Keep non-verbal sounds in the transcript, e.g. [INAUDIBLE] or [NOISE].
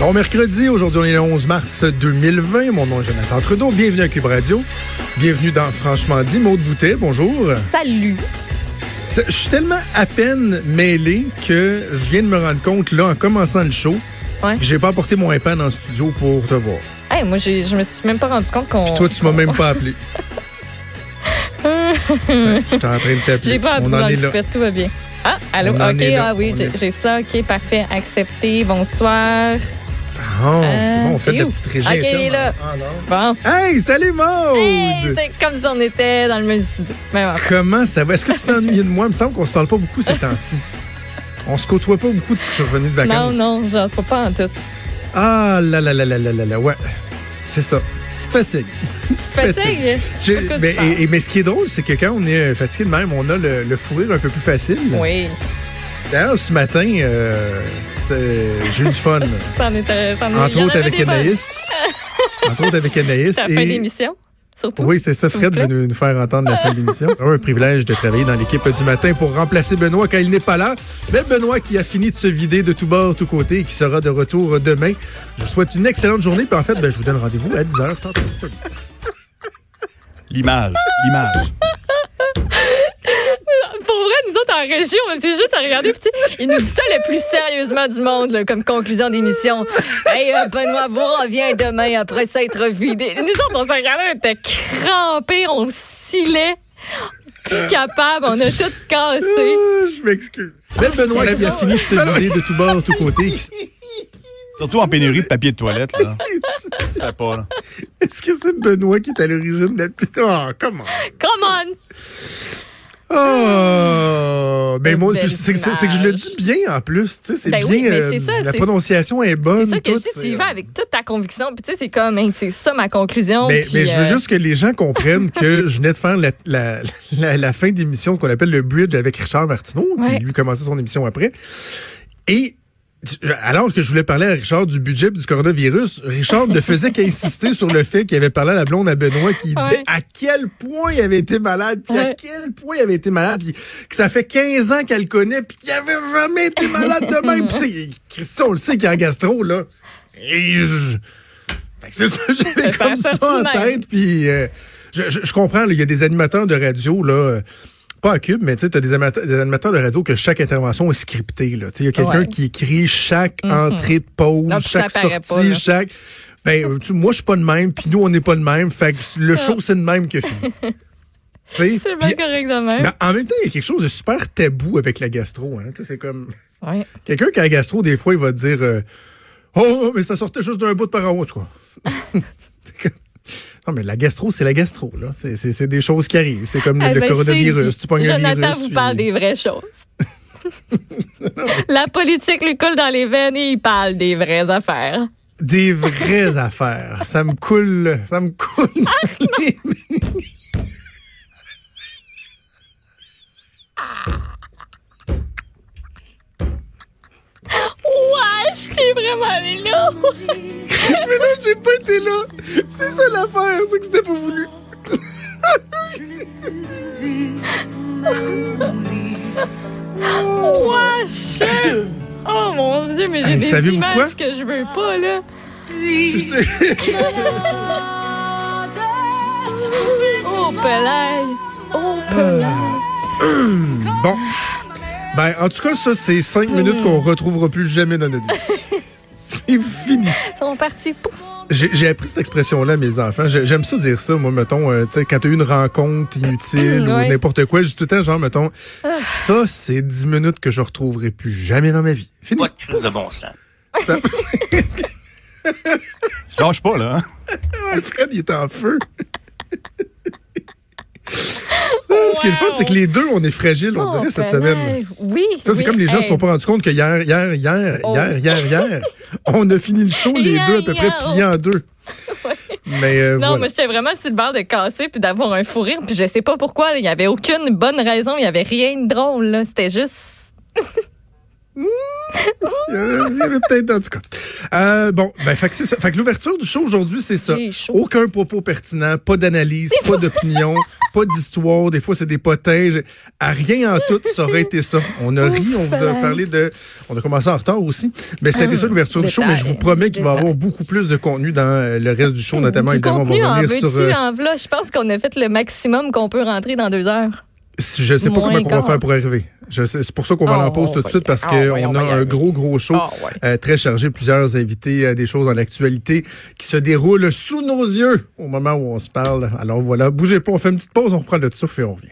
Bon mercredi, aujourd'hui on est le 11 mars 2020. Mon nom est Jonathan Trudeau. Bienvenue à Cube Radio. Bienvenue dans Franchement dit. Maude Boutet, bonjour. Salut. Je suis tellement à peine mêlé que je viens de me rendre compte, là, en commençant le show, Ouais. j'ai pas apporté mon iPad dans le studio pour te voir. Hey, moi, je me suis même pas rendu compte qu'on. Puis toi, tu m'as même pas appelé. [LAUGHS] J'étais en train de t'appeler. J'ai pas appris On en est là. tout va bien. Ah, allô? En OK, ah oui, j'ai ça. OK, parfait. Accepté. Bonsoir. Oh, c'est Euh, bon, on fait de t'es la petite régie Ok, il est interne. là. Ah, non. Bon. Hey, salut Maude! Hey, c'est comme si on était dans le même studio. Comment ça va? Est-ce que tu t'ennuies de moi? Il me semble qu'on se parle pas beaucoup ces temps-ci. On se côtoie pas beaucoup depuis que je suis revenu de Non, vacances. non, j'en sais pas en tout. Ah là là là là là là là, ouais. C'est ça. Petite fatigue. Petite fatigue? Tu mais, et- mais ce qui est drôle, c'est que quand on est fatigué de même, on a le, le fou rire un peu plus facile. Oui. D'ailleurs, ce matin, euh, c'est- j'ai eu du fun. [LAUGHS] Est- il Entre en autres avec. Anaïs. Entre autres avec Anaïs. [LAUGHS] C'est la et- fin d'émission, surtout. Oui, c'est ça. Fred veut nous, faire entendre la fin de l'émission. Un privilège de travailler dans l'équipe du matin pour remplacer Benoît quand il n'est pas là. Mais Benoît qui a fini de se vider de tout bord, tout côté et qui sera de retour demain. Je vous souhaite une excellente journée. Puis en fait, ben, je vous donne rendez-vous à 10h. Tantôt. Salut. L'image, l'image. En région, c'est juste à regarder. Puis, il nous dit ça le plus sérieusement du monde, là, comme conclusion d'émission. [LAUGHS] Hey, euh, Benoît, vous revient demain après s'être vidé. Nous autres, on s'est regardé, on était crampés, on scillait. Plus capable, on a tout cassé. Ah, je m'excuse. Benoît qui a fini de se vider de tout bord, tout côté. [LAUGHS] Surtout en pénurie de papier de toilette, là. Ça fait pas, là. Est-ce que c'est Benoît qui est à l'origine de la... Oh, comment? Come on! Oh! Ben, moi, c'est que je le dis bien en plus. Tu sais, c'est Ben bien. oui, euh, ça, la prononciation est bonne. C'est ça que je tout, dis, tu y vas avec toute ta conviction. Puis tu sais, c'est comme, hein, c'est ça ma conclusion. Mais, puis, mais je veux euh, juste que les gens comprennent que [LAUGHS] je venais de faire la, la, la, la fin d'émission qu'on appelle le bridge avec Richard Martineau, Ouais. qui lui commençait son émission après. Et alors que je voulais parler à Richard du budget et du coronavirus, Richard ne faisait qu'insister sur le fait qu'il avait parlé à la blonde à Benoît qui disait Ouais. à quel point il avait été malade, puis à quel point il avait été malade, puis que ça fait 15 ans qu'elle le connaît, puis qu'il avait jamais été malade de même. Puis tu sais, Christian, on le sait qu'il est en gastro, là. Et c'est ça, [LAUGHS] j'avais comme ça en tête, puis euh, je, je- je comprends, là, il y a des animateurs de radio, là, euh, pas à Cube, mais tu sais, t'as des, animateurs- des animateurs de radio que chaque intervention est scriptée, là. Il y a quelqu'un Ouais. qui écrit chaque entrée de pause, Non, chaque sortie, pas, chaque... [LAUGHS] Ben, euh, tu- moi, je suis pas de même, puis nous, on n'est pas de même, fait que le show, c'est de même que fini. [LAUGHS] C'est puis- correct de même. mais en même temps, il y a quelque chose de super tabou avec la gastro. Hein. C'est comme... Ouais. Quelqu'un qui a la gastro, des fois, il va te dire euh, Oh, mais ça sortait juste d'un bout de par en haut, quoi. [LAUGHS] Non, mais la gastro, c'est la gastro, là. C'est- C'est c'est des choses qui arrivent. C'est comme Eh le ben, coronavirus. Tu pognes un Jonathan virus. vous puis- parle des vraies choses. [LAUGHS] La politique lui coule dans les veines et il parle des vraies affaires. Des vraies [LAUGHS] affaires. Ça me coule. Ça me coule. Wesh, t'es vraiment allé là. mais non, j'ai pas été là. C'est ça l'affaire. C'est que c'était pas voulu. [LAUGHS] Wesh. Oh mon dieu, mais j'ai Hey, des images que je veux pas, là. Je sais. [LAUGHS] Oh, Pelay. Oh, Bon. Ben, en tout cas, ça, c'est cinq minutes qu'on retrouvera plus jamais dans notre vie. C'est fini. Ils sont partis. J'ai appris cette expression-là à mes enfants. J'ai- J'aime ça dire ça, moi, mettons, euh, quand t'as eu une rencontre inutile ou n'importe quoi, je dis tout le temps, genre, mettons, ça, c'est dix minutes que je retrouverai plus jamais dans ma vie. Fini. Pas de crise de bon sens. Ça- [LAUGHS] Je lâche pas, là. hein. [LAUGHS] Fred, il est en feu. Ce qui est le fun, c'est que les deux, on est fragiles, on Oh, dirait, cette ben, semaine. Oui. Ça, c'est comme les gens ne se sont pas rendus compte que hier, hier, hier, Oh. hier, hier, hier, [LAUGHS] on a fini le show, les deux à peu près pliés en deux. [LAUGHS] Mais euh, Non, voilà. moi, j'étais vraiment sur le bord de casser puis d'avoir un fou rire. Puis je sais pas pourquoi. Il y avait aucune bonne raison. Il y avait rien de drôle. là. C'était juste. [LAUGHS] Il y avait- peut-être, en tout cas. Euh, bon, ben, fait que c'est ça. Fait que l'ouverture du show aujourd'hui, c'est ça. Aucun propos pertinent, pas d'analyse, pas d'opinion, [LAUGHS] pas d'histoire. Des fois, c'est des potins. À rien en tout, ça aurait été ça. On a ri, on vous a parlé de. On a commencé en retard aussi. Mais c'était ça l'ouverture du show. Mais je vous promets qu'il va y avoir beaucoup plus de contenu dans euh, le reste du show, notamment du évidemment, on contenu va en revenir sur. euh, en v'là? Je pense qu'on a fait le maximum qu'on peut rentrer dans deux heures. Je sais pas comment on va faire pour arriver. C'est pour ça qu'on va Oh, en pause tout de suite parce oh, qu'on oui, a un gros, gros show Oh, ouais. euh, très chargé. Plusieurs invités, euh, des choses dans l'actualité qui se déroulent sous nos yeux au moment où on se parle. Alors voilà, bougez pas, on fait une petite pause, on reprend le souffle et on revient.